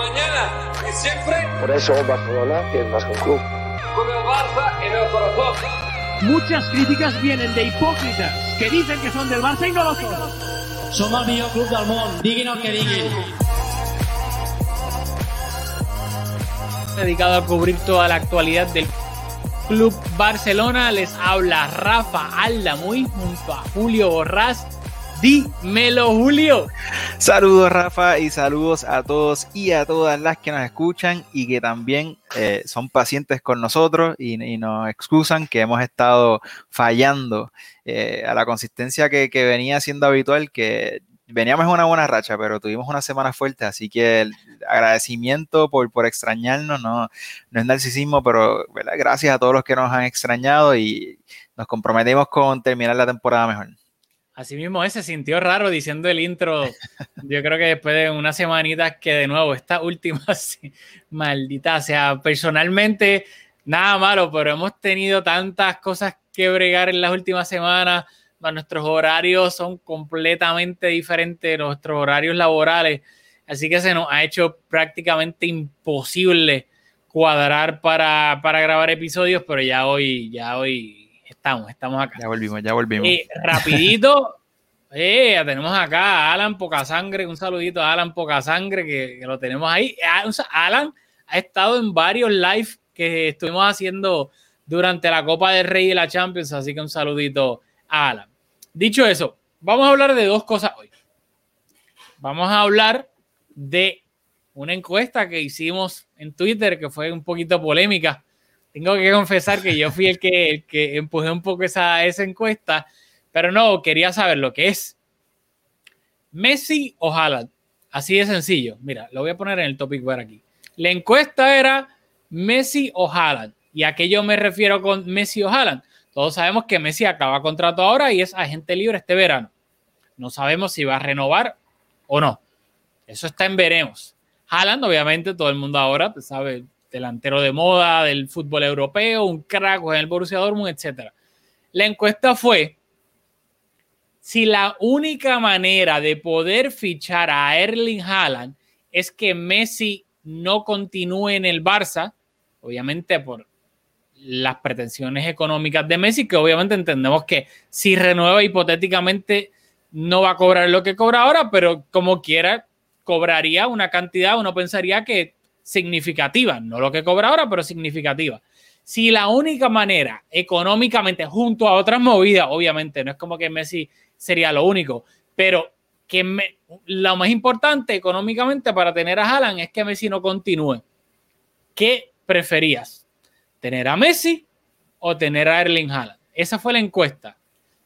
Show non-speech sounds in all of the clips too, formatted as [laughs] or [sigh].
Mañana y siempre. Por eso Barcelona es más que un club. Con el Barça en el corazón. Muchas críticas vienen de hipócritas que dicen que son del Barça y no lo son. Som el millor club del món, diguin el que diguin. Dedicado a cubrir toda la actualidad del Club Barcelona, les habla Rafa Aldamuy junto a Julio Borrás. Dímelo, Julio. Saludos, Rafa, y saludos a todos y a todas las que nos escuchan y que también eh, son pacientes con nosotros y, nos excusan que hemos estado fallando eh, a la consistencia que, venía siendo habitual, que veníamos en una buena racha, pero tuvimos una semana fuerte, así que el agradecimiento por, por extrañarnos, no, no es narcisismo, pero gracias a todos los que nos han extrañado y nos comprometemos con terminar la temporada mejor. Así mismo se sintió raro diciendo el intro. Yo creo que después de unas semanitas que de nuevo, esta última, [laughs] maldita, o sea, personalmente, nada malo, pero hemos tenido tantas cosas que bregar en las últimas semanas. Nuestros horarios son completamente diferentes, nuestros horarios laborales. Así que se nos ha hecho prácticamente imposible cuadrar para, para grabar episodios, pero ya hoy, ya hoy Estamos, estamos acá. Ya volvimos, ya volvimos. Eh, rapidito, [laughs] eh, tenemos acá a Alan Pocasangre, un saludito a Alan Pocasangre que, que lo tenemos ahí. Alan ha estado en varios live que estuvimos haciendo durante la Copa del Rey y la Champions, así que un saludito a Alan. Dicho eso, vamos a hablar de dos cosas hoy. Vamos a hablar de una encuesta que hicimos en Twitter que fue un poquito polémica tengo que confesar que yo fui el que, empujé un poco esa encuesta, pero no, quería saber lo que es. Messi o Haaland. Así de sencillo. Mira, lo voy a poner en el topic bar aquí. La encuesta era Messi o Haaland. ¿Y a qué yo me refiero con Messi o Haaland? Todos sabemos que Messi acaba contrato ahora y es agente libre este verano. No sabemos si va a renovar o no. Eso está en veremos. Haaland, obviamente, todo el mundo ahora pues, sabe, delantero de moda del fútbol europeo, un crack en el Borussia Dortmund, etc. La encuesta fue si la única manera de poder fichar a Erling Haaland es que Messi no continúe en el Barça, obviamente por las pretensiones económicas de Messi, que obviamente entendemos que si renueva hipotéticamente no va a cobrar lo que cobra ahora, pero como quiera cobraría una cantidad, uno pensaría que significativa, no lo que cobra ahora, pero significativa. Si la única manera económicamente, junto a otras movidas, obviamente, no es como que Messi sería lo único, pero que me, lo más importante económicamente para tener a Haaland es que Messi no continúe. ¿Qué preferías? ¿Tener a Messi o tener a Erling Haaland? Esa fue la encuesta.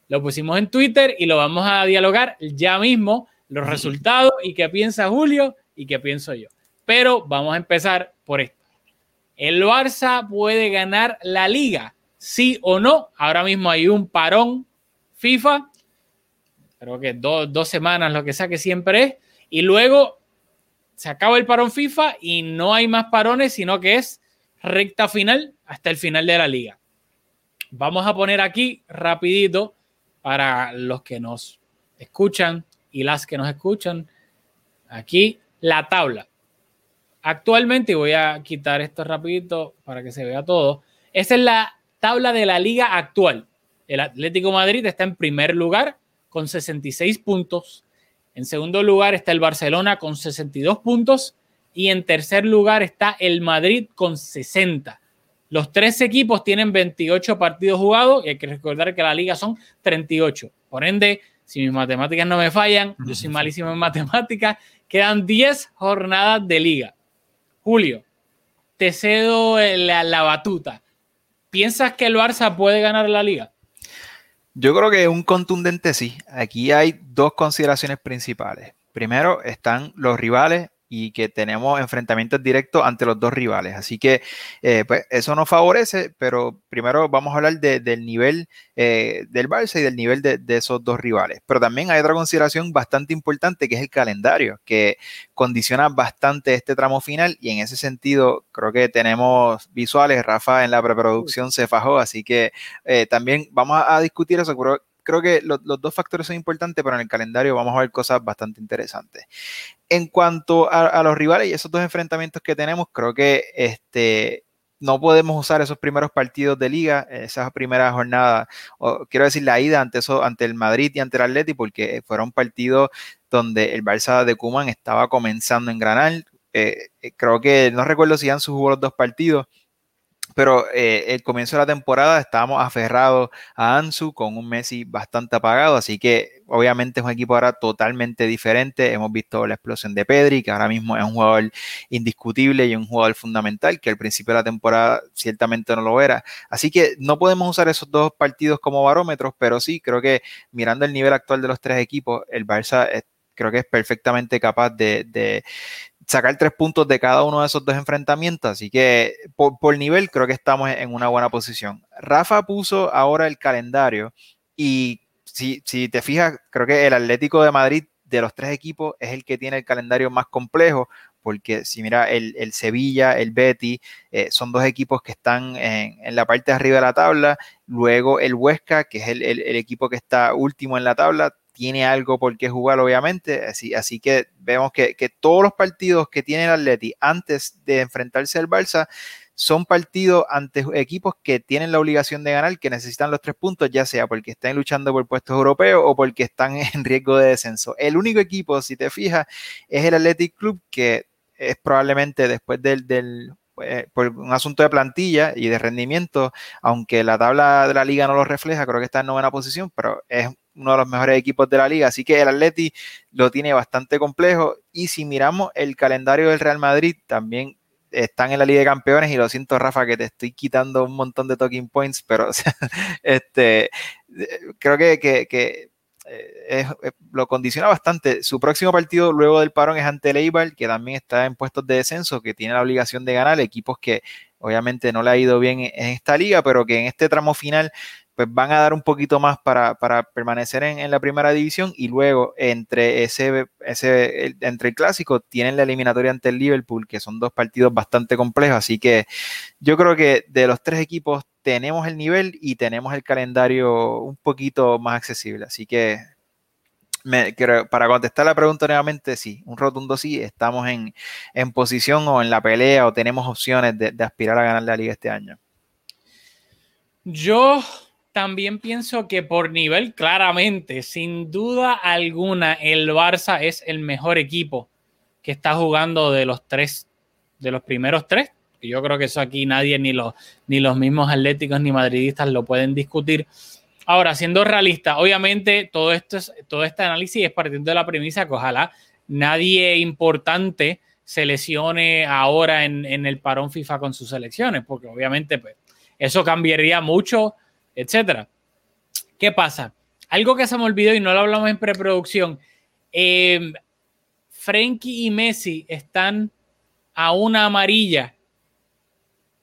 Lo pusimos en Twitter y lo vamos a dialogar ya mismo, los resultados y qué piensa Julio y qué pienso yo. Pero vamos a empezar por esto. ¿El Barça puede ganar la liga? ¿Sí o no? Ahora mismo hay un parón FIFA. Creo que dos semanas, lo que sea que siempre es. Y luego se acaba el parón FIFA y no hay más parones, sino que es recta final hasta el final de la liga. Vamos a poner aquí rapidito para los que nos escuchan y las que nos escuchan aquí la tabla. Actualmente, y voy a quitar esto rapidito para que se vea todo, esa es la tabla de la liga actual. El Atlético Madrid está en primer lugar con 66 puntos. En segundo lugar está el Barcelona con 62 puntos. Y en tercer lugar está el Madrid con 60. Los tres equipos tienen 28 partidos jugados y hay que recordar que la liga son 38. Por ende, si mis matemáticas no me fallan, yo soy [laughs] malísimo en matemáticas, quedan 10 jornadas de liga. Julio, te cedo la, batuta. ¿Piensas que el Barça puede ganar la liga? Yo creo que un contundente sí. Aquí hay dos consideraciones principales. Primero están los rivales y que tenemos enfrentamientos directos ante los dos rivales. Así que eh, pues eso nos favorece, pero primero vamos a hablar de, del nivel eh, del Barça y del nivel de, de, esos dos rivales. Pero también hay otra consideración bastante importante que es el calendario, que condiciona bastante este tramo final y en ese sentido creo que tenemos visuales. Rafa en la preproducción se fajó, así que eh, también vamos a, a discutir eso. Creo, creo que los dos factores son importantes, pero en el calendario vamos a ver cosas bastante interesantes. En cuanto a, los rivales y esos dos enfrentamientos que tenemos, creo que este, no podemos usar esos primeros partidos de liga, esas primeras jornadas, o quiero decir la ida ante, eso, ante el Madrid y ante el Atleti, porque fueron partidos donde el Barça de Kuman estaba comenzando en Granal. Eh, eh, creo que no recuerdo si han jugó los dos partidos, pero eh, el comienzo de la temporada estábamos aferrados a Ansu con un Messi bastante apagado, así que obviamente es un equipo ahora totalmente diferente. Hemos visto la explosión de Pedri, que ahora mismo es un jugador indiscutible y un jugador fundamental, que al principio de la temporada ciertamente no lo era. Así que no podemos usar esos dos partidos como barómetros, pero sí creo que mirando el nivel actual de los tres equipos, el Barça creo que es perfectamente capaz de, sacar tres puntos de cada uno de esos dos enfrentamientos. Así que por, nivel creo que estamos en una buena posición. Rafa puso ahora el calendario y si, te fijas, creo que el Atlético de Madrid de los tres equipos es el que tiene el calendario más complejo, porque si mira, el, Sevilla, el Betty, eh, son dos equipos que están en, la parte de arriba de la tabla, luego el Huesca, que es el, equipo que está último en la tabla, tiene algo por qué jugar, obviamente. Así, así que vemos que, todos los partidos que tiene el Atleti antes de enfrentarse al Barça son partidos ante equipos que tienen la obligación de ganar, que necesitan los tres puntos, ya sea porque están luchando por puestos europeos o porque están [laughs] en riesgo de descenso. El único equipo, si te fijas, es el Athletic Club, que es probablemente después del, del eh, por un asunto de plantilla y de rendimiento, aunque la tabla de la liga no lo refleja, creo que está en novena posición, pero es uno de los mejores equipos de la liga. Así que el Atleti lo tiene bastante complejo. Y si miramos el calendario del Real Madrid, también están en la Liga de Campeones. Y lo siento, Rafa, que te estoy quitando un montón de talking points, pero [laughs] este, creo que, que, eh, lo condiciona bastante. Su próximo partido luego del parón es ante el que también está en puestos de descenso, que tiene la obligación de ganar. Equipos que obviamente no le ha ido bien en esta liga, pero que en este tramo final pues van a dar un poquito más para, permanecer en, la primera división y luego entre ese, ese entre el clásico tienen la eliminatoria ante el Liverpool, que son dos partidos bastante complejos, así que yo creo que de los tres equipos tenemos el nivel y tenemos el calendario un poquito más accesible, así que para contestar la pregunta nuevamente, sí, un rotundo sí, estamos en, posición o en la pelea o tenemos opciones de, de aspirar a ganar la liga este año. Yo también pienso que por nivel, claramente, sin duda alguna, el Barça es el mejor equipo que está jugando de los tres, de los primeros tres. Yo creo que eso aquí nadie, ni los, ni los mismos atléticos ni madridistas lo pueden discutir. Ahora, siendo realista, obviamente todo, esto es, todo este análisis es partiendo de la premisa que ojalá nadie importante se lesione ahora en, en el parón FIFA con sus selecciones, porque obviamente pues, eso cambiaría mucho etcétera. ¿Qué pasa? Algo que se me olvidó y no lo hablamos en preproducción. Eh, Frenkie y Messi están a una amarilla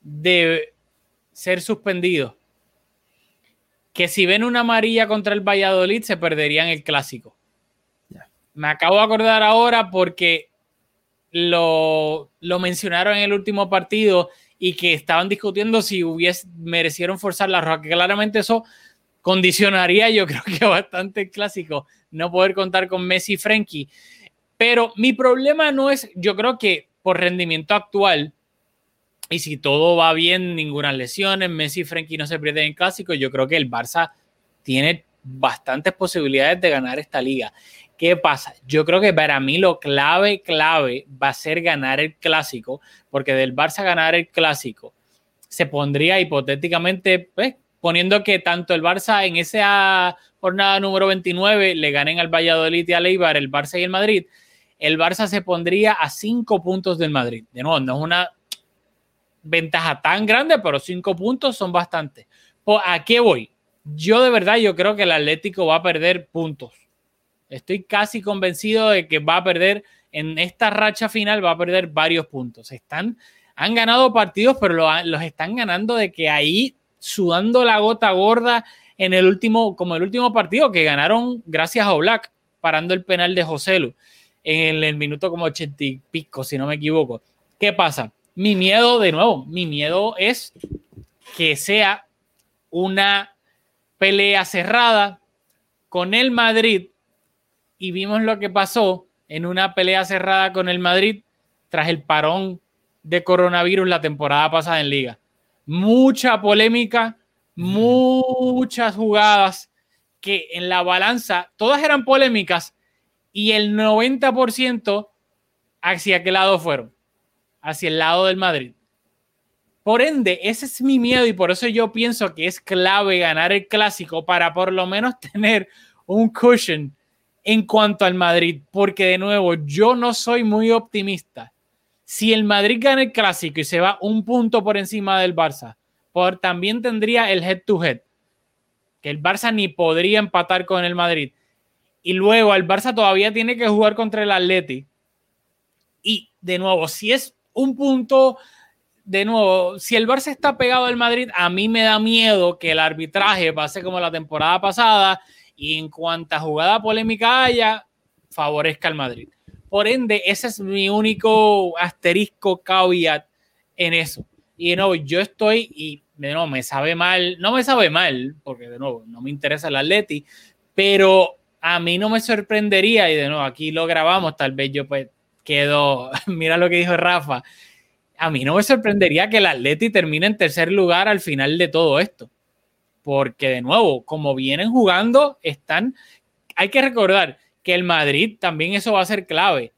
de ser suspendidos. Que si ven una amarilla contra el Valladolid se perderían el clásico. Me acabo de acordar ahora porque lo, lo mencionaron en el último partido y que estaban discutiendo si hubiese, merecieron forzar la roja, que claramente eso condicionaría, yo [laughs] creo que bastante clásico, no poder contar con Messi y Frenkie. Pero mi problema no es, yo creo que por rendimiento actual, y si todo va bien, ninguna lesiones, Messi y Frenkie no se pierden en clásico, yo creo que el Barça tiene bastantes posibilidades de ganar esta liga. ¿Qué pasa? Yo creo que para mí lo clave, clave va a ser ganar el clásico, porque del Barça ganar el clásico se pondría hipotéticamente, pues, poniendo que tanto el Barça en esa jornada número 29 le ganen al Valladolid y al Eibar, el Barça y el Madrid, el Barça se pondría a cinco puntos del Madrid. De nuevo, no es una ventaja tan grande, pero cinco puntos son bastantes. ¿A qué voy? Yo de verdad, yo creo que el Atlético va a perder puntos Estoy casi convencido de que va a perder en esta racha final, va a perder varios puntos. Están, han ganado partidos, pero los están ganando de que ahí sudando la gota gorda en el último, como el último partido que ganaron gracias a Black, parando el penal de Joselu en el, minuto como ochenta y pico, si no me equivoco. ¿Qué pasa? Mi miedo, de nuevo, mi miedo es que sea una pelea cerrada, con el Madrid y vimos lo que pasó en una pelea cerrada con el Madrid tras el parón de coronavirus la temporada pasada en liga. Mucha polémica, muchas jugadas que en la balanza, todas eran polémicas y el 90% hacia qué lado fueron, hacia el lado del Madrid. Por ende, ese es mi miedo y por eso yo pienso que es clave ganar el clásico para por lo menos [laughs] tener un cushion en cuanto al Madrid, porque de nuevo, yo no soy muy optimista. Si el Madrid gana el clásico y se va un punto por encima del Barça, por, también tendría el head to head, que el Barça ni podría empatar con el Madrid. Y luego el Barça todavía tiene que jugar contra el Atleti. Y de nuevo, si es un punto, de nuevo, si el Barça está pegado al Madrid, a mí me da miedo que el arbitraje pase como la temporada pasada y en cuanta jugada polémica haya, favorezca al Madrid. Por ende, ese es mi único asterisco caveat en eso. Y de nuevo, yo estoy, y de nuevo, me sabe mal, no me sabe mal, porque de nuevo, no me interesa el Atleti, pero a mí no me sorprendería, y de nuevo, aquí lo grabamos, tal vez yo pues quedo, [laughs] mira lo que dijo Rafa, a mí no me sorprendería que el Atleti termine en tercer lugar al final de todo esto. Porque de nuevo, como vienen jugando, están, hay que recordar que el Madrid también eso va a ser clave.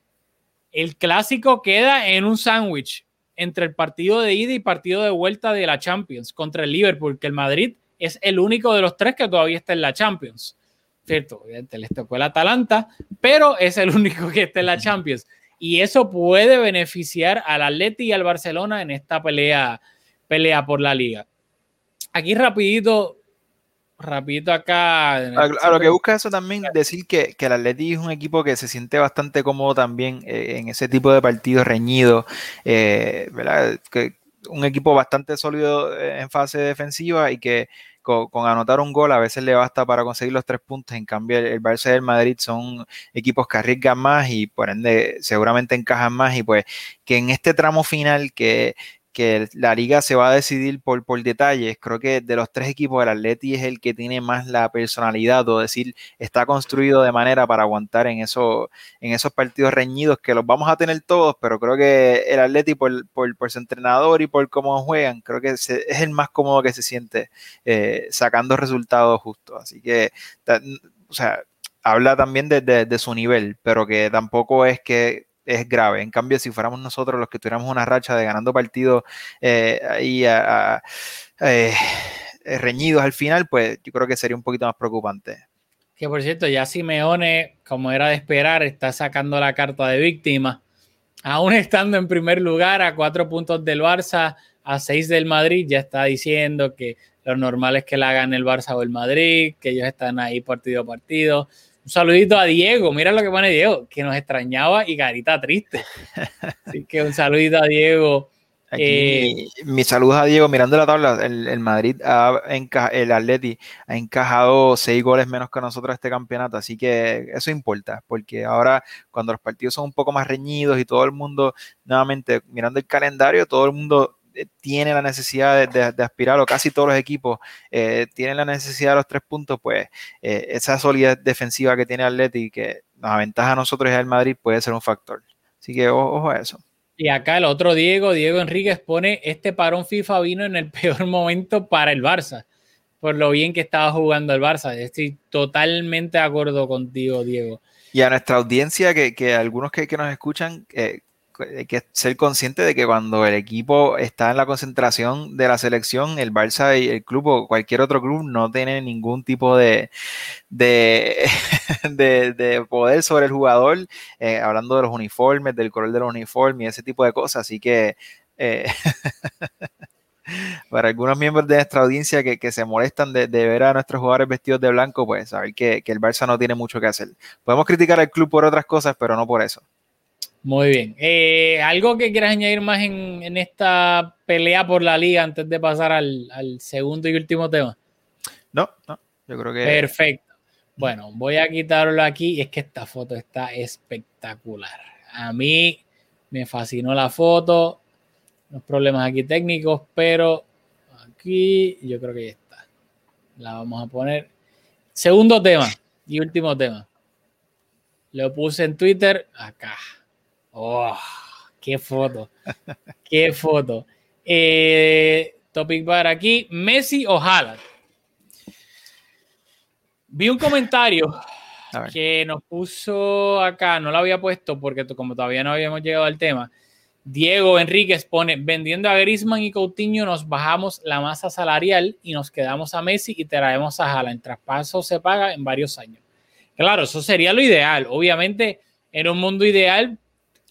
El clásico queda en un sándwich entre el partido de ida y partido de vuelta de la Champions contra el Liverpool, que el Madrid es el único de los tres que todavía está en la Champions. ¿Cierto? Obviamente les tocó el Atalanta, pero es el [laughs] único que está en la Champions. Y eso puede beneficiar al Atleti y al Barcelona en esta pelea, pelea por la liga. Aquí rapidito, rapidito acá. A, lo que busca eso también, decir que, que el Atleti es un equipo que se siente bastante cómodo también eh, en ese tipo de partidos reñidos, eh, ¿verdad? Que un equipo bastante sólido eh, en fase defensiva y que con, anotar un gol a veces le basta para conseguir los tres puntos. En cambio, el, Barça y el Madrid son equipos que arriesgan más y por ende seguramente encajan más. Y pues que en este tramo final que que la liga se va a decidir por, por detalles. Creo que de los tres equipos, el Atleti es el que tiene más la personalidad, o decir, está construido de manera para aguantar en, eso, en esos partidos reñidos que los vamos a tener todos, pero creo que el Atleti por, por, su entrenador y por cómo juegan, creo que es el más cómodo que se siente eh, sacando resultados justos. Así que, o sea, habla también de su nivel, pero que tampoco es que es grave. En cambio, si fuéramos nosotros los que tuviéramos una racha de ganando partidos eh, ahí eh, reñidos al final, pues yo creo que sería un poquito más preocupante. Que por cierto, ya Simeone, como era de esperar, está sacando la carta de víctima. Aún estando en primer lugar a cuatro puntos del Barça, a seis del Madrid, ya está diciendo que lo normal es que la hagan el Barça o el Madrid, que ellos están ahí partido a partido. Un saludito a Diego, mira lo que pone Diego, que nos extrañaba y carita triste. Así que un saludito a Diego. Aquí, eh, mis saludos a Diego. Mirando la tabla, el, Madrid, ha el Atleti ha encajado seis goles menos que nosotros este campeonato, así que eso importa, porque ahora cuando los partidos son un poco más reñidos y todo el mundo, nuevamente, mirando el calendario, todo el mundo tiene la necesidad de, aspirar, o casi todos los equipos eh, tienen la necesidad de los tres puntos, pues eh, esa solidez defensiva que tiene Atleti, que nos aventaja a nosotros y al Madrid, puede ser un factor. Así que ojo a eso. Y acá el otro Diego, Diego Enríquez, pone este parón FIFA vino en el [laughs] peor momento para el Barça, por lo bien que estaba jugando el Barça. Estoy totalmente de acuerdo contigo, Diego. Y a nuestra audiencia, que, que algunos que, que nos escuchan, eh, hay que ser consciente de que cuando el equipo está en la concentración de la selección, el Barça y el club o cualquier otro club no tiene ningún tipo de, de, [laughs] de, poder sobre el jugador, eh, hablando de los uniformes, del color de los uniformes y ese tipo de cosas. Así que eh, [laughs] para algunos miembros de nuestra audiencia que, se molestan de, ver a nuestros jugadores vestidos de blanco, pues saber que, que el Barça no tiene mucho que hacer. Podemos criticar al club por otras cosas, pero no por eso. Muy bien. Eh, ¿Algo que quieras añadir más en, esta pelea por la liga antes de pasar al, segundo y último tema? No, no, yo creo que... Perfecto. Bueno, voy a quitarlo aquí. Es que esta foto está espectacular. A mí me fascinó la foto. Unos problemas aquí técnicos, pero aquí yo creo que ya está. La vamos a poner. Segundo tema. Y último tema. Lo puse en Twitter acá. Oh, qué foto. qué foto. Eh, topic bar aquí. Messi o Haaland. Vi un comentario que nos puso acá, no lo había puesto porque como todavía no habíamos llegado al tema. Diego Enríquez pone, vendiendo a Grisman y Coutinho nos bajamos la masa salarial y nos quedamos a Messi y traemos a Haaland. Traspaso se paga en varios años. Claro, eso sería lo ideal. Obviamente, en un mundo ideal,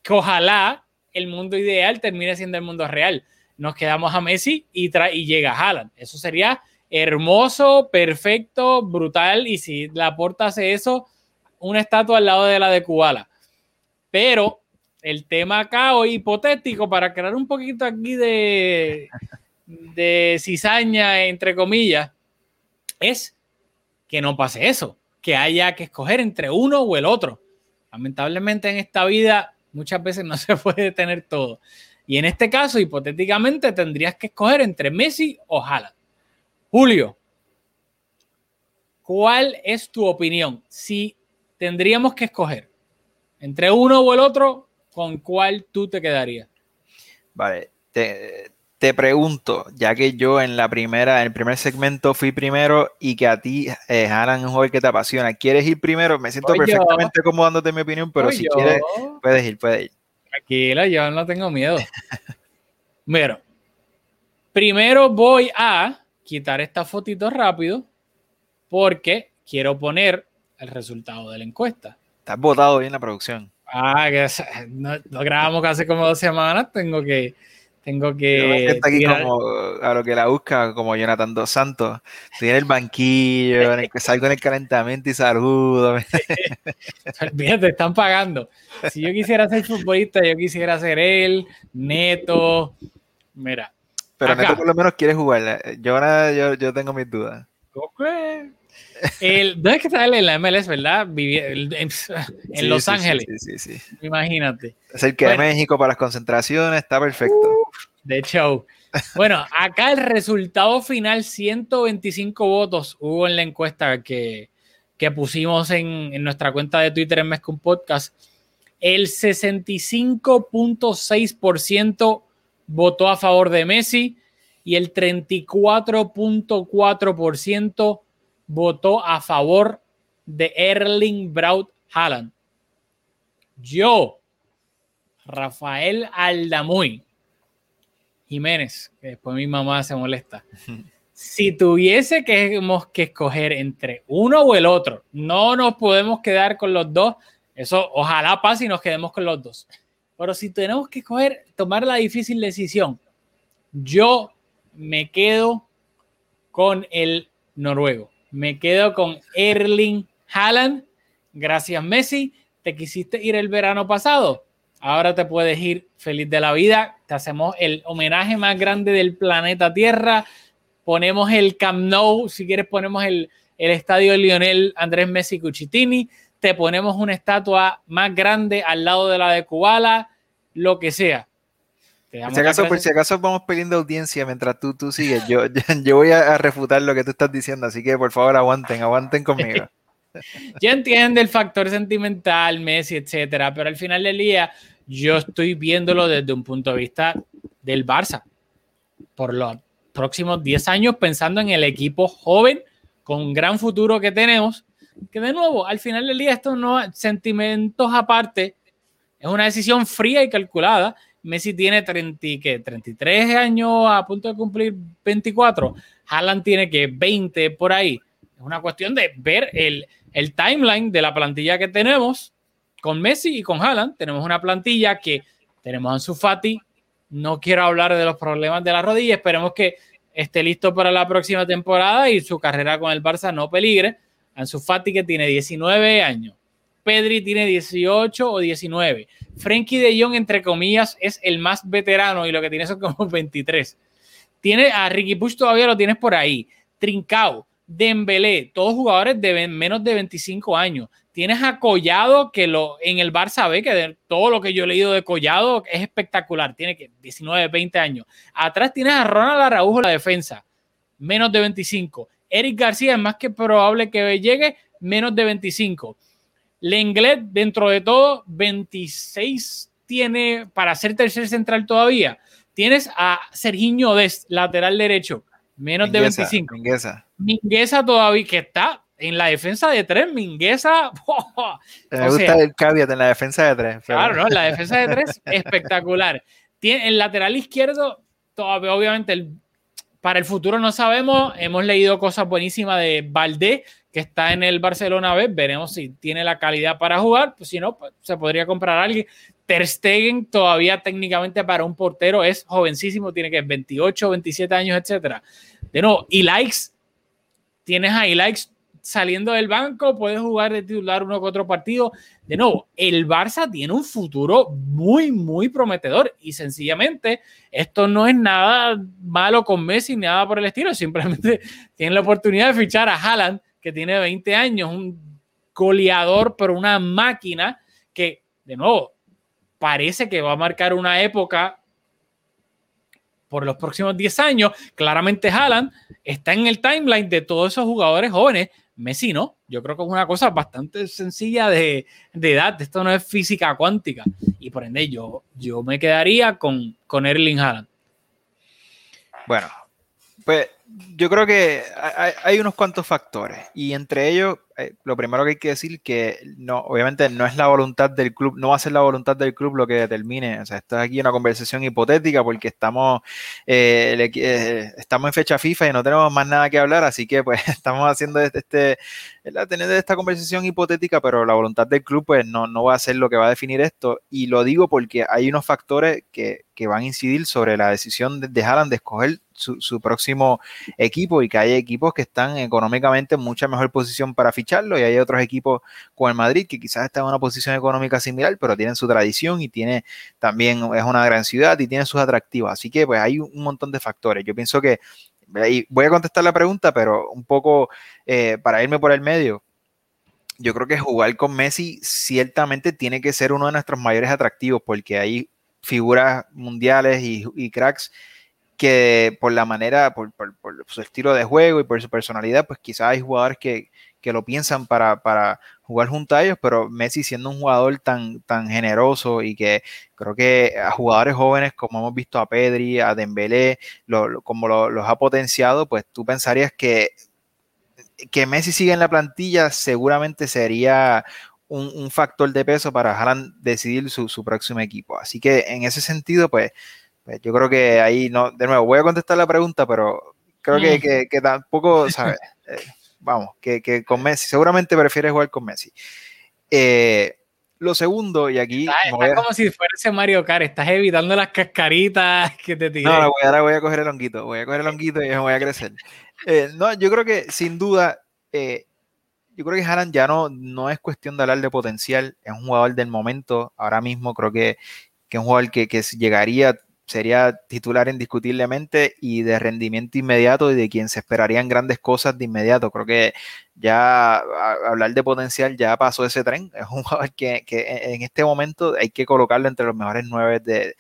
que ojalá el mundo ideal termine siendo el mundo real. Nos quedamos a Messi y, y llega Haaland. Eso sería hermoso, perfecto, brutal. Y si la porta hace eso, una estatua al lado de la de Kubala. Pero el tema acá hoy hipotético para crear un poquito aquí de, de cizaña, entre comillas, es que no pase eso, que haya que escoger entre uno o el otro. Lamentablemente en esta vida muchas veces no [laughs] se puede tener todo. Y en este caso, hipotéticamente, tendrías que escoger entre Messi o Haaland. Julio, ¿cuál es tu opinión? Si tendríamos que escoger entre uno o el otro, ¿con cuál tú te quedarías? Vale, te, pregunto, ya que yo en la primera, en el primer segmento fui primero y que a ti, eh, es un joven que te apasiona, ¿quieres ir primero? Me siento perfectamente cómodo dándote mi opinión, pero si quieres, puedes ir, puedes ir. Tranquila, yo no tengo miedo. [laughs] Mira, primero voy a quitar esta fotito rápido porque quiero poner el resultado de la encuesta. Estás votado bien la producción. Ah, que no, grabamos casi como dos semanas, tengo que... Tengo que... Está aquí como a lo que la busca, como Jonathan Dos Santos. Tiene el banquillo, en el que salgo en el calentamiento y saludo. [laughs] Fíjate, están pagando. Si yo quisiera ser futbolista, yo quisiera ser él, Neto. Mira. Pero Neto por lo menos quiere jugar. Yo ahora yo, yo tengo mis dudas. Okay. El, ¿Dónde es que está en la MLS, verdad? en, Los Ángeles. Sí, sí, sí, Imagínate. Es el que de México para las concentraciones, está perfecto. de hecho. Bueno, acá el resultado final, 125 votos hubo en la encuesta que, que pusimos en, en, nuestra cuenta de Twitter en Mezcum Podcast. El 65.6% votó a favor de Messi y el 34.4% votó a favor de Erling Braut Haaland. Yo, Rafael Aldamuy Jiménez, que después mi mamá se molesta. [laughs] Si tuviese que, que escoger entre uno o el otro, no nos podemos quedar con los dos. Eso ojalá pase y nos quedemos con los dos. Pero si tenemos que escoger, tomar la difícil decisión, yo me quedo con el noruego. Me quedo con Erling Haaland. Gracias, Messi. Te quisiste ir el verano pasado. Ahora te puedes ir feliz de la vida. Te hacemos el homenaje más grande del planeta Tierra. Ponemos el Camp Nou. Si quieres, ponemos el, el estadio Lionel Andrés Messi Cuchitini. Te ponemos una estatua más grande al lado de la de Kubala. Lo que sea por si, acaso, por si acaso vamos perdiendo audiencia mientras tú, tú sigues, yo, [laughs] yo, voy a, refutar lo que tú estás diciendo, así que por favor aguanten, aguanten conmigo. [laughs] yo entiendo el factor sentimental, Messi, etcétera, pero al final del día yo estoy viéndolo desde un punto de vista del Barça. Por los próximos 10 años, pensando en el equipo joven con gran futuro que tenemos, que de nuevo, al final del día, esto no, sentimientos aparte, es una decisión fría y calculada Messi tiene 30, 33 años a punto de cumplir 24. Haaland tiene que 20 por ahí. Es una cuestión de ver el, el timeline de la plantilla que tenemos con Messi y con Haaland. Tenemos una plantilla que tenemos a Ansu Fati. No quiero hablar de los problemas de la rodilla. Esperemos que esté listo para la próxima temporada y su carrera con el Barça no peligre. Ansu Fati que tiene 19 años. Pedri tiene 18 o 19. Frankie de Jong, entre comillas, es el más veterano y lo que tiene son como [laughs] 23. Tiene a Ricky Push todavía lo tienes por ahí. Trincao, Dembélé, todos jugadores de menos de 25 años. Tienes a Collado, que lo, en el Barça ve que de todo lo que yo he leído de Collado es espectacular. Tiene que 19, 20 años. Atrás tienes a Ronald Araujo, la defensa, menos de 25. Eric García es más que probable que llegue menos de 25. Lenglet, dentro de todo, 26 tiene para ser tercer central todavía. Tienes a Serginho Dest, lateral derecho, menos de 25. Mingueza. Mingueza todavía, que está en la defensa de tres, Mingueza. [laughs] Me gusta el caveat en la defensa de tres. Pero... Claro, ¿no? La defensa de tres, [laughs] espectacular. Tiene, el lateral izquierdo, todavía, obviamente, el, para el futuro no sabemos. Hemos leído cosas buenísimas de Valdés, que está en el Barcelona B. Veremos si tiene la calidad para jugar. Pues si no, pues, se podría comprar a alguien. Ter Stegen todavía técnicamente para un portero es jovencísimo, tiene que 28, 27 años, etcétera. De nuevo, y likes, tienes ahí likes saliendo del banco, puedes jugar de titular uno que otro partido. De nuevo, el Barça tiene un futuro muy, muy prometedor y sencillamente esto no es nada malo con Messi, ni nada por el estilo, [laughs] simplemente tienen la oportunidad de fichar a Haaland, que tiene 20 años, un goleador, pero una máquina que, de nuevo, parece que va a marcar una época por los próximos 10 años. Claramente Haaland está en el timeline de todos esos jugadores jóvenes Messi no. Yo creo que es una cosa bastante sencilla de, de edad. Esto no es física cuántica. Y por ende, yo, yo me quedaría con, con Erling Haaland. Bueno, pues yo creo que hay, unos cuantos factores. Y entre ellos, eh, lo primero que hay que decir que no, obviamente no es la voluntad del club, no va a ser la voluntad del club lo que determine. O sea, esto es aquí una conversación hipotética porque estamos, eh, eh, estamos en fecha FIFA y no tenemos más nada que hablar, así que pues [laughs] estamos haciendo este, este teniendo esta conversación hipotética, pero la voluntad del club pues no, no va a ser lo que va a definir esto. Y lo digo porque hay unos factores que, que van a incidir sobre la decisión de, de Haaland de escoger su, próximo equipo y que hay equipos que están económicamente en mucha mejor posición para ficharlo y hay otros equipos como el Madrid que quizás está en una posición económica similar, pero tienen su tradición y tiene también es una gran ciudad y tiene sus atractivos. Así que pues hay un montón de factores. Yo pienso que y voy a contestar la pregunta, pero un poco eh, para irme por el medio. Yo creo que jugar con Messi ciertamente tiene que ser uno de nuestros mayores atractivos porque hay figuras mundiales y cracks que por la manera, por, su estilo de juego y por su personalidad, pues quizás hay jugadores que, que lo piensan para, para, jugar junto a ellos, pero Messi siendo un jugador tan, tan generoso y que creo que a jugadores jóvenes como hemos visto a Pedri, a Dembélé, como lo, los ha potenciado, pues tú pensarías que que Messi siga en la plantilla seguramente sería un, un factor de peso para Haaland decidir su, su, próximo equipo. Así que en ese sentido, pues, pues, yo creo que ahí no, de nuevo, voy a contestar la pregunta, pero creo que, que, que tampoco, [laughs] ¿sabes? Eh, vamos, que, que, con Messi, seguramente prefiere jugar con Messi. Eh, lo segundo, y aquí. Está, está a... como si fuese Mario Kart, estás evitando las cascaritas [laughs] que te tiran. No, voy, ahora voy a coger el honguito, voy a coger el honguito y me voy a crecer. Eh, no, yo creo que sin duda, yo creo que Haaland ya no, no es cuestión de hablar de potencial, es un jugador del momento. Ahora mismo creo que, que es un jugador que, que llegaría sería titular indiscutiblemente y de rendimiento inmediato y de quien se esperarían grandes cosas de inmediato. Creo que ya hablar de potencial ya pasó ese tren. Es un jugador que, en este momento hay que colocarlo entre los mejores nueve de,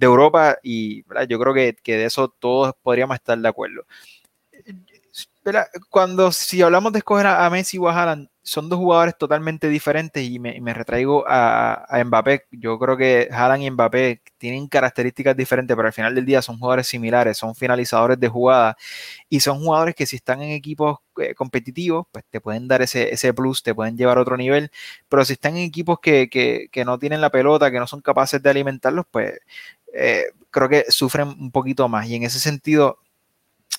Europa y yo creo que, de eso todos podríamos estar de acuerdo. Cuando si hablamos de escoger a, Messi o a Haaland, son dos jugadores totalmente diferentes y me, retraigo a, Mbappé. Yo creo que Haaland y Mbappé tienen características diferentes, pero al final del día son jugadores similares, son finalizadores de jugada y son jugadores que si están en equipos eh, competitivos, pues te pueden dar ese, ese plus, te pueden llevar a otro nivel, pero si están en equipos que, que, que no tienen la pelota, que no son capaces de alimentarlos, pues eh, creo que sufren un poquito más y en ese sentido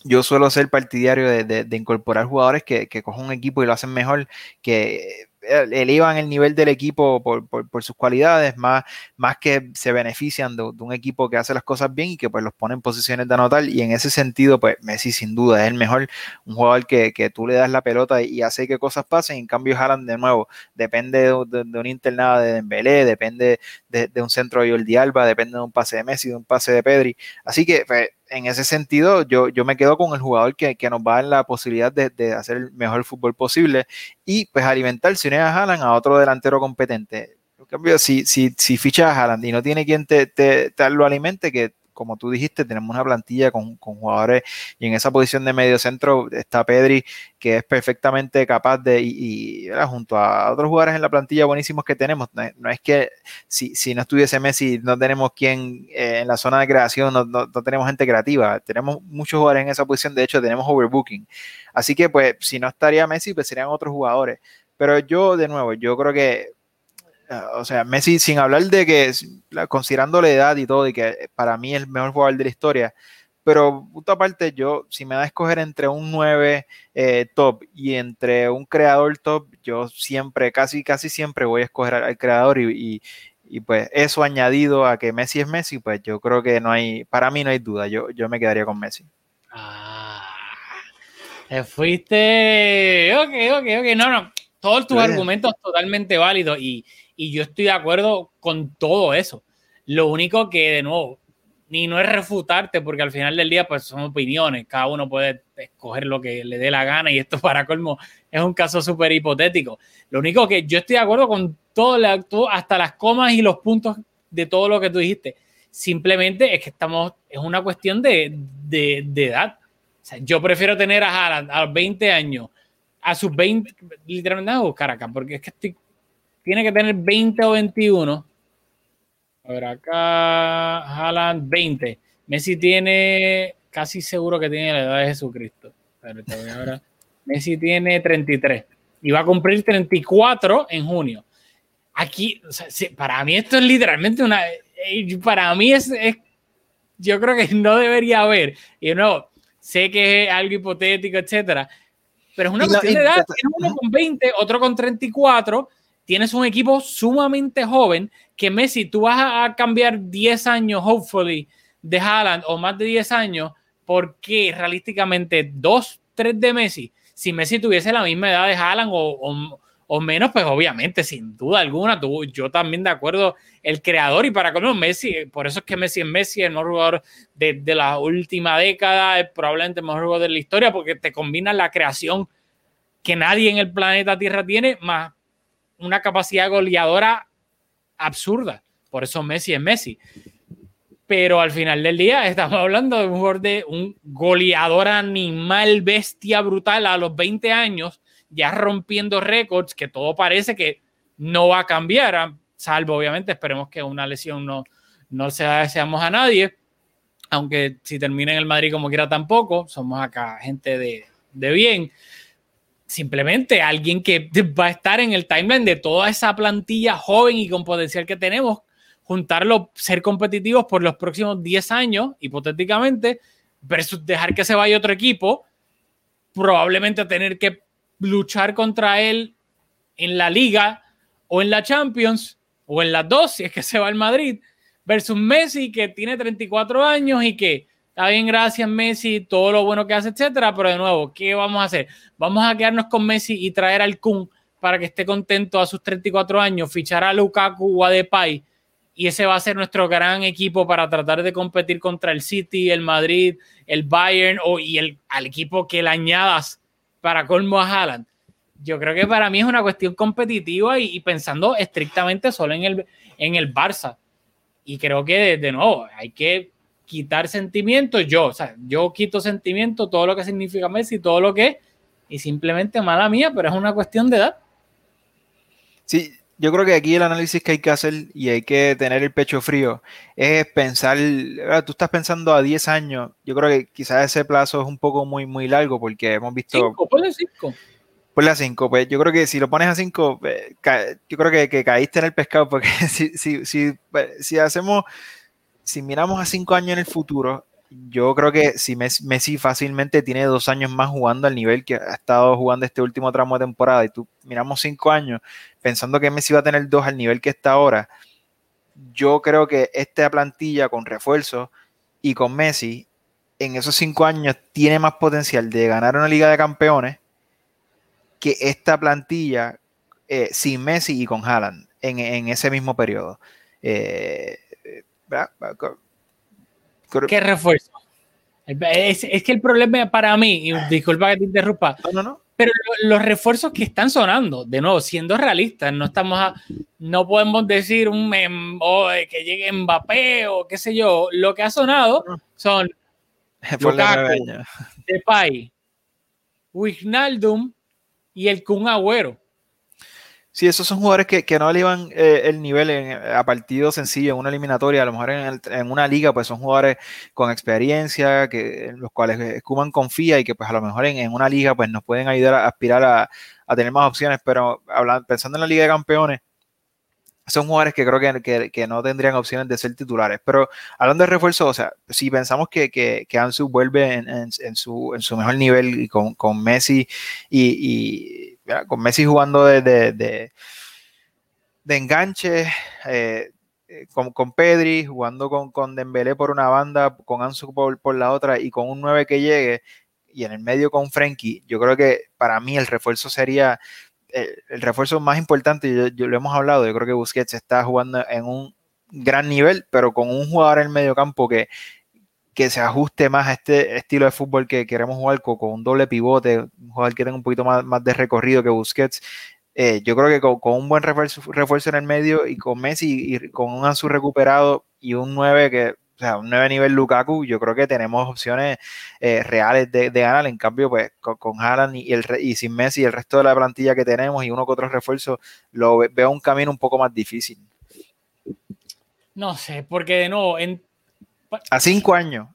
yo suelo ser partidario de, de, de incorporar jugadores que, que, cojan un equipo y lo hacen mejor, que elevan el nivel del equipo por, por, sus cualidades, más, más que se benefician de, de, un equipo que hace las cosas bien y que pues los pone en posiciones de anotar. Y en ese sentido, pues Messi sin duda es el mejor, un jugador que, que tú le das la pelota y, hace que cosas pasen. En cambio, Haaland de nuevo, depende de, de una internada de Dembélé, depende de, un centro de Jordi Alba, depende de un pase de Messi, de un pase de Pedri. Así que pues, en ese sentido, yo, yo me quedo con el jugador que, que nos va a dar la posibilidad de, de, hacer el mejor fútbol posible y pues alimentar, si no es a Haaland, a otro delantero competente. En cambio, si, si, si fichas a Haaland y no tiene quien te, te, te lo alimente, que como tú dijiste, tenemos una plantilla con, jugadores y en esa posición de medio centro está Pedri, que es perfectamente capaz de, y, junto a otros jugadores en la plantilla buenísimos que tenemos, no, es que si, si, no estuviese Messi no tenemos quien eh, en la zona de creación, no, no, tenemos gente creativa, tenemos muchos jugadores en esa posición, de hecho tenemos overbooking. Así que pues si no estaría Messi, pues serían otros jugadores. Pero yo, de nuevo, yo creo que o sea, Messi, sin hablar de que, considerando la edad y todo, y que para mí es el mejor jugador de la historia, pero punto aparte, yo, si me da a escoger entre un 9 eh, top y entre un creador top, yo siempre, casi, casi siempre voy a escoger al, creador y, y, pues eso añadido a que Messi es Messi, pues yo creo que no hay, para mí no hay duda, yo, yo me quedaría con Messi. Ah, fuiste, ok, ok, ok, no, no, todos tus argumentos totalmente válidos y y yo estoy de acuerdo con todo eso. Lo único que, de nuevo, ni no es refutarte, porque al final del día, pues son opiniones. Cada uno puede escoger lo que le dé la gana y esto [laughs] para colmo es un caso súper hipotético. Lo único que yo estoy de acuerdo con todo, hasta las comas y los puntos de todo lo que tú dijiste. Simplemente es que estamos, es una cuestión de, de, edad. O sea, yo prefiero tener a Haaland a los 20 años, a sus 20, literalmente a buscar acá, porque es que estoy tiene que tener 20 o 21. A ver, acá Haaland 20. Messi tiene, casi seguro que tiene la edad de Jesucristo. Ahora, [laughs] Messi tiene 33 y va a cumplir 34 en junio. Aquí, para mí esto es literalmente una, eh, para mí es, yo creo que no debería haber. Y no, sé que es algo hipotético, etcétera, pero es una cuestión de edad. uno con 20, otro con 34 tienes un equipo sumamente joven que Messi, tú vas a cambiar 10 años, hopefully, de Haaland o más de 10 años, porque realísticamente 2, 3 de Messi, si Messi tuviese la misma edad de Haaland o, o, menos, pues obviamente, sin duda alguna, tú, yo también de acuerdo, el creador y para cómo Messi, por eso es que Messi es Messi, el mejor jugador de, de la última década, es probablemente el mejor jugador de la historia, porque te combina la creación que nadie en el planeta Tierra tiene, más una capacidad goleadora absurda. Por eso Messi es Messi. Pero al final del día [laughs] estamos hablando de un goleador animal, bestia brutal a los 20 años, ya rompiendo récords, que todo parece que no va a cambiar, salvo obviamente, esperemos que una lesión no, no se deseamos a nadie, aunque si termina en el Madrid como quiera tampoco, somos acá gente de, de bien simplemente alguien que [laughs] va a estar en el timeline de toda esa plantilla joven y con potencial que tenemos, juntarlo, ser competitivos por los próximos 10 años, hipotéticamente, versus dejar que se vaya otro equipo, probablemente tener que luchar contra él en la liga o en la Champions o en las dos, si es que se va al Madrid, versus Messi que tiene 34 años y que Está bien, gracias Messi, todo lo bueno que hace, etcétera, pero de nuevo, ¿qué vamos a hacer? Vamos a quedarnos con Messi y traer al Kun para que esté contento a sus 34 años, fichar a Lukaku o a Depay y ese va a ser nuestro gran equipo para tratar de competir contra el City, el Madrid, el Bayern o, y el, al equipo que le añadas para colmo a Haaland. Yo creo que para mí es una cuestión competitiva y, pensando estrictamente solo en el, en el Barça. Y creo que de nuevo hay que quitar sentimientos, yo, o sea, yo quito sentimientos, todo lo que significa Messi, todo lo que y simplemente mala mía, pero es una cuestión de edad. Sí, yo creo que aquí el análisis que hay que hacer y hay que tener el pecho frío es pensar, tú estás pensando a 10 años, yo creo que quizás ese plazo es un poco muy, muy largo porque hemos visto... 5, ponle 5. Ponle a 5, pues yo creo que si lo pones a 5, eh, yo creo que, que, caíste en el pescado porque [laughs] si, si, si, pues, si hacemos si miramos a cinco años en el futuro, yo creo que si Messi fácilmente tiene dos años más jugando al nivel que ha estado jugando este último tramo de temporada y tú miramos cinco años pensando que Messi va a tener dos al nivel que está ahora, yo creo que esta plantilla con refuerzo y con Messi en esos cinco años tiene más potencial de ganar una liga de campeones que esta plantilla eh, sin Messi y con Haaland en, ese mismo periodo. Eh, ¿Qué refuerzo? Es, que el problema para mí, y disculpa que te interrumpa, no, no, Pero los refuerzos que están sonando, de nuevo, siendo realistas, no estamos a, no podemos decir un que llegue Mbappé o qué sé yo. Lo que ha sonado son [laughs] Lukaku, Depay, Wijnaldum y el Kun Agüero. Sí, esos son jugadores que, que no elevan eh, el nivel a partido sencillo, en una eliminatoria, a lo mejor en, una liga, pues son jugadores con experiencia, que, en los cuales Kuman confía y que pues a lo mejor en, una liga pues nos pueden ayudar a aspirar a, tener más opciones, pero hablando, pensando en la Liga de Campeones, son jugadores que creo que, que, no tendrían opciones de ser titulares. Pero hablando de refuerzo, o sea, si pensamos que, que, Ansu vuelve en, en, su, en su mejor nivel y con, con Messi y con Messi jugando de, de, enganche, eh, eh, con, con, Pedri, jugando con, con Dembélé por una banda, con Ansu por, la otra y con un 9 que llegue y en el medio con Frenkie, yo creo que para mí el refuerzo sería el, refuerzo más importante, yo, lo hemos hablado, yo creo que Busquets está jugando en un gran nivel, pero con un jugador en el medio campo que, que se ajuste más a este estilo de fútbol que queremos jugar con, un doble pivote, un jugador que tenga un poquito más, más de recorrido que Busquets. Eh, yo creo que con, un buen refuerzo, refuerzo, en el medio y con Messi y con un Ansu recuperado y un 9 que, o sea, un 9 nivel Lukaku, yo creo que tenemos opciones eh, reales de, ganar. En cambio, pues con, con Haaland y, el, y sin Messi y el resto de la plantilla que tenemos y uno que otro refuerzo, lo veo un camino un poco más difícil. No sé, porque de nuevo, en a cinco años.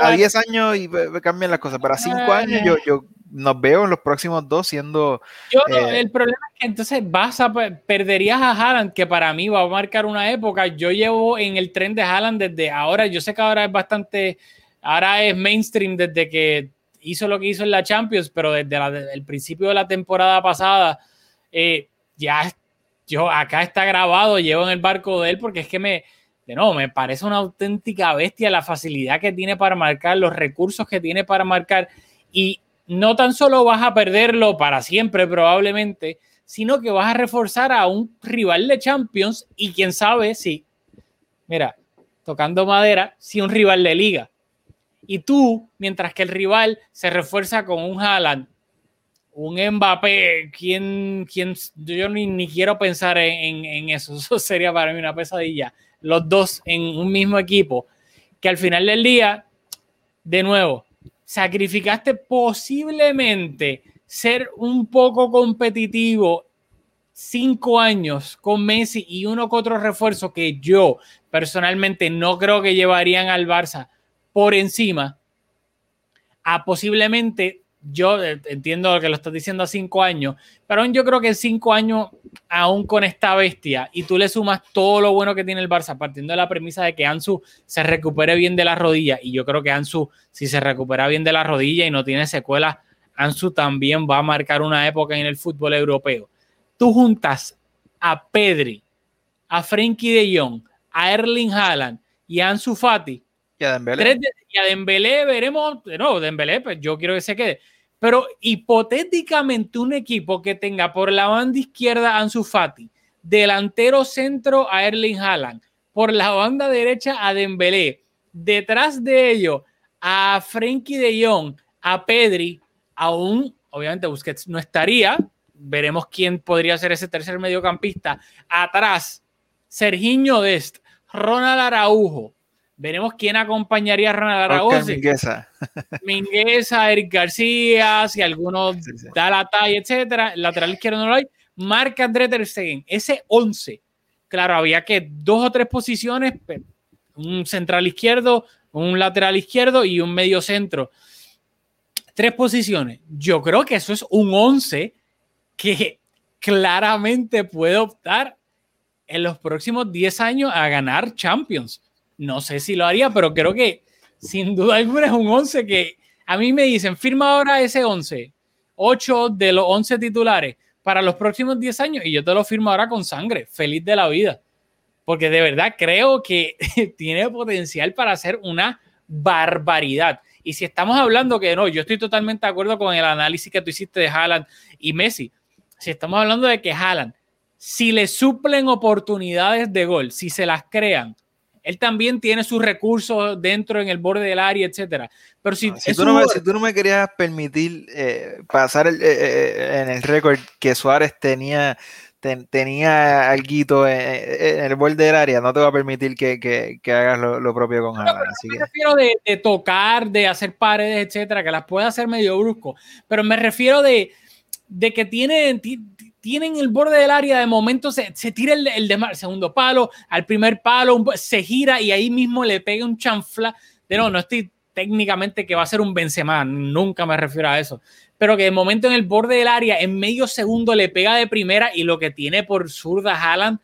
A, diez años y cambian las cosas, pero a cinco años yo, yo nos veo en los próximos dos siendo. Yo, eh, el problema es que entonces vas a perderías a Haaland, que para mí va a marcar una época. Yo llevo en el tren de Haaland desde ahora. Yo sé que ahora es bastante. Ahora es mainstream desde que hizo lo que hizo en la Champions, pero desde el principio de la temporada pasada, eh, ya yo acá está grabado, llevo en el barco de él porque es que me no, me parece una auténtica bestia la facilidad que tiene para marcar, los recursos que tiene para marcar. Y no tan solo vas a perderlo para siempre probablemente, sino que vas a reforzar a un rival de Champions y quién sabe si, mira, tocando madera, si un rival de liga. Y tú, mientras que el rival se refuerza con un Haaland, un Mbappé, ¿quién, quién, yo ni, ni quiero pensar en, en eso, [laughs] eso sería para mí una pesadilla los dos en un mismo equipo, que al final del día, de nuevo, sacrificaste posiblemente ser un poco competitivo cinco años con Messi y uno con otro refuerzo que yo personalmente no creo que llevarían al Barça por encima a posiblemente yo entiendo que lo estás diciendo a cinco años, pero yo creo que cinco años, aún con esta bestia, y tú le sumas todo lo bueno que tiene el Barça, partiendo de la premisa de que Ansu se recupere bien de la rodilla, y yo creo que Ansu, si se recupera bien de la rodilla y no tiene secuelas, Ansu también va a marcar una época en el fútbol europeo. Tú juntas a Pedri, a Frenkie de Jong, a Erling Haaland y a Ansu Fati, y a Dembélé. Dembélé veremos, no, Dembélé, pues yo quiero que se quede. Pero hipotéticamente un equipo que tenga por la banda izquierda a Ansu Fati, delantero centro a Erling Haaland, por la banda derecha a Dembélé, detrás de ello a Frenkie de Jong, a Pedri, aún, obviamente Busquets no estaría, veremos quién podría ser ese tercer mediocampista, atrás Serginho Dest, Ronald Araujo, Veremos quién acompañaría a Ronald Araujo. Mingueza. Mingueza, Eric García, si alguno da la talla, etcétera. Lateral izquierdo no lo hay. Marca André Ter Stegen. Ese 11. Claro, había que dos o tres posiciones, un central izquierdo, un lateral izquierdo y un medio centro. Tres posiciones. Yo creo que eso es un 11 que claramente puede optar en los próximos 10 años a ganar Champions no sé si lo haría, pero creo que sin duda alguna es un 11 que a mí me dicen, firma ahora ese 11, 8 de los 11 titulares para los próximos 10 años y yo te lo firmo ahora con sangre, feliz de la vida. Porque de verdad creo que [laughs] tiene potencial para hacer una barbaridad. Y si estamos hablando que no, yo estoy totalmente de acuerdo con el análisis que tú hiciste de Haaland y Messi. Si estamos hablando de que Haaland, si le suplen oportunidades de gol, si se las crean, él también tiene sus recursos dentro en el borde del área, etcétera. Pero si, si, tú, no me, si tú, no me, querías permitir eh, pasar el, eh, eh, en el récord que Suárez tenía tenía algo en, el borde del área, no te va a permitir que, que, que hagas lo, lo, propio con Haaland. No, me refiero de, de, tocar, de hacer paredes, etcétera, que las puede hacer medio brusco, pero me refiero de, de que tiene, tienen el borde del área, de momento se, se tira el, el, segundo palo, al primer palo, se gira y ahí mismo le pega un chanfla. De no, no estoy técnicamente que va a ser un Benzema, nunca me refiero a eso, pero que de momento en el borde del área, en medio segundo le pega de primera y lo que tiene por zurda Haaland,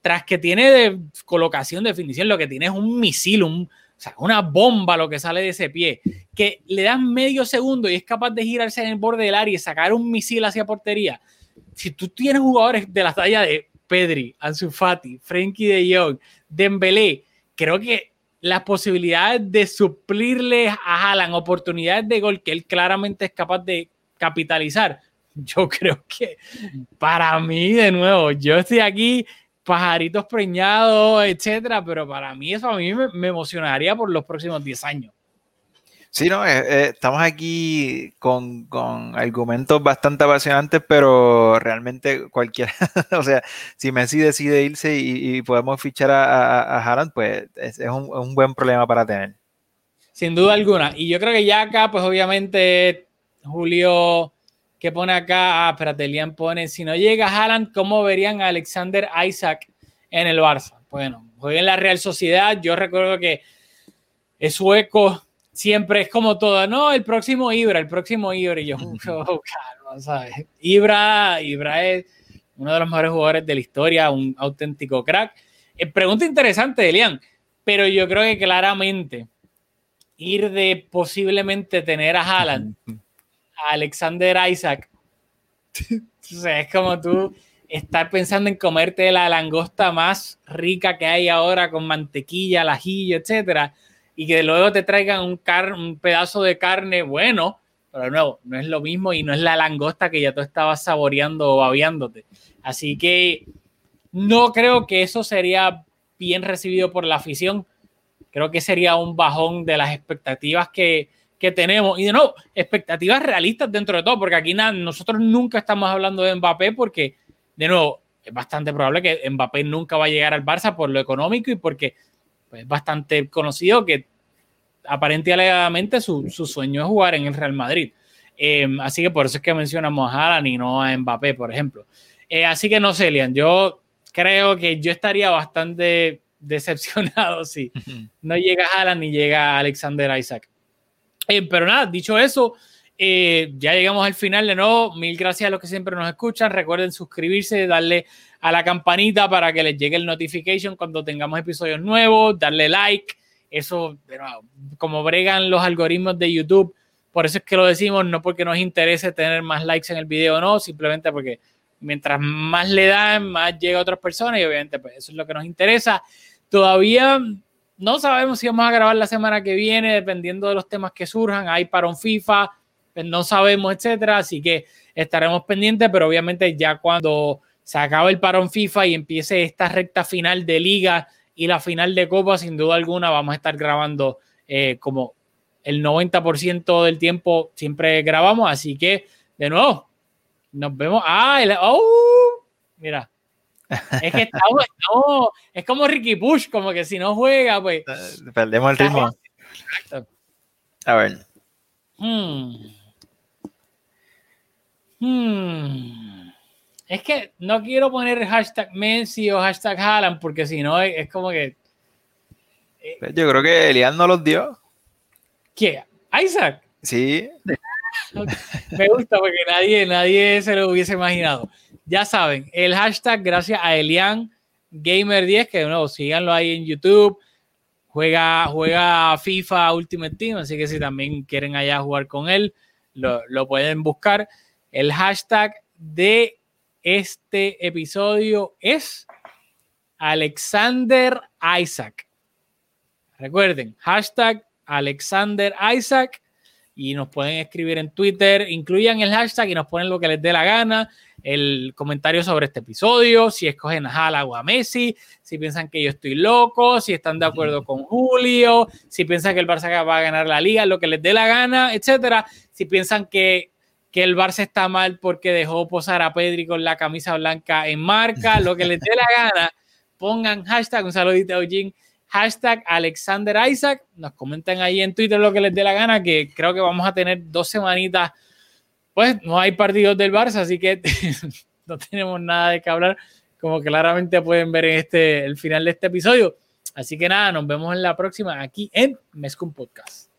tras que tiene de colocación, definición, lo que tiene es un misil, un, o sea, una bomba lo que sale de ese pie, que le dan medio segundo y es capaz de girarse en el borde del área y sacar un misil hacia portería si tú tienes jugadores de la talla de Pedri, Ansu Fati, de Jong, Dembélé, creo que las posibilidades de suplirle a Haaland oportunidades de gol que él claramente es capaz de capitalizar, yo [laughs] creo que para mí, de nuevo, yo estoy aquí, pajaritos preñados, etcétera, pero para mí eso a mí me, me emocionaría por los próximos 10 años. Sí, no, eh, eh, estamos aquí con, con, argumentos bastante apasionantes, pero realmente cualquiera, [laughs] o sea, si Messi decide irse y, y podemos fichar a, a, Haaland, pues es, es, un, un, buen problema para tener. Sin duda alguna. Y yo creo que ya acá, pues obviamente, Julio, que pone acá? Ah, espérate, Lian pone, si no llega Haaland, ¿cómo verían a Alexander Isaac en el Barça? Bueno, juega en la Real Sociedad, yo recuerdo que es sueco siempre es como todo, no, el próximo Ibra, el próximo Ibra, y yo, oh, calma, ¿sabes? Ibra, Ibra es uno de los mejores jugadores de la historia, un auténtico crack. Eh, pregunta interesante, Elian, pero yo creo que claramente ir de posiblemente tener a Haaland, a Alexander Isaac, [laughs] o sea, es como tú estar pensando en comerte la langosta más rica que hay ahora con mantequilla, al ajillo, etcétera y que luego te traigan un, car un pedazo de carne bueno, pero de nuevo, no es lo mismo y no es la langosta que ya tú estabas saboreando o babeándote. Así que no creo que eso sería bien recibido por la afición. Creo que sería un bajón de las expectativas que, que tenemos. Y de nuevo, expectativas realistas dentro de todo, porque aquí nada, nosotros nunca estamos hablando de Mbappé porque, de nuevo, es bastante probable que Mbappé nunca va a llegar al Barça por lo económico y porque pues, es bastante conocido que aparentemente su, su, sueño es jugar en el Real Madrid. Eh, así que por eso es que mencionamos a Haaland y no a Mbappé, por ejemplo. Eh, así que no sé, Lian, yo creo que yo estaría bastante [laughs] decepcionado [laughs] si no llega Haaland ni llega Alexander Isaac. Eh, pero nada, dicho eso, ya llegamos al final de nuevo. Mil gracias a los que siempre nos escuchan. Recuerden suscribirse, darle a la campanita para que les llegue el notification cuando tengamos episodios nuevos, darle like eso, como bregan los algoritmos de YouTube, por eso es que lo decimos, no porque nos interese tener más likes en el video, no, simplemente porque mientras más le dan, más llega a otras personas y obviamente pues eso es lo que nos interesa. Todavía no sabemos si vamos a grabar la semana que viene, dependiendo de los temas que surjan. Hay para un FIFA, pues no sabemos, etcétera. Así que estaremos pendientes, pero obviamente ya cuando se acabe el parón FIFA y empiece esta recta final de liga y la final de Copa, sin duda alguna, vamos a estar grabando eh, como el 90% del tiempo siempre grabamos, así que de nuevo, nos vemos. Ah, oh, mira. Es que estamos, estamos, es como Ricky Push, como que si no juega, pues. Eh, perdemos el ritmo. Exacto. A ver. Hmm. Hmm. Es que no quiero poner hashtag Messi o hashtag Haaland porque si no es, como que. Eh, Yo creo que Elian no los dio. ¿Quién? ¿Isaac? Sí. [laughs] Me gusta porque nadie, nadie se lo hubiese imaginado. Ya saben, el hashtag gracias a Elian Gamer10, que de nuevo síganlo ahí en YouTube. Juega, juega FIFA Ultimate Team, así que si también quieren allá jugar con él, lo, lo pueden buscar. El hashtag de este episodio es Alexander Isaac. Recuerden, hashtag Alexander Isaac y nos pueden escribir en Twitter, incluyan el hashtag y nos ponen lo que les dé la gana. el comentario sobre este episodio, si escogen a Hala o a Messi, si piensan que yo estoy loco, si están de acuerdo con Julio, si piensan que el Barça va a ganar la liga, lo que les dé la gana, etcétera. Si piensan que, que el Barça está mal porque dejó posar a Pedri con la camisa blanca en marca, lo que les dé la gana, pongan hashtag, un saludito a Eugene, hashtag Alexander Isaac, nos comentan ahí en Twitter lo que les dé la gana, que creo que vamos a tener dos semanitas pues no hay partidos del Barça, así que [laughs] no tenemos nada de qué hablar, como claramente pueden ver en este, el final de este episodio. Así que nada, nos vemos en la próxima aquí en Mescum Podcast.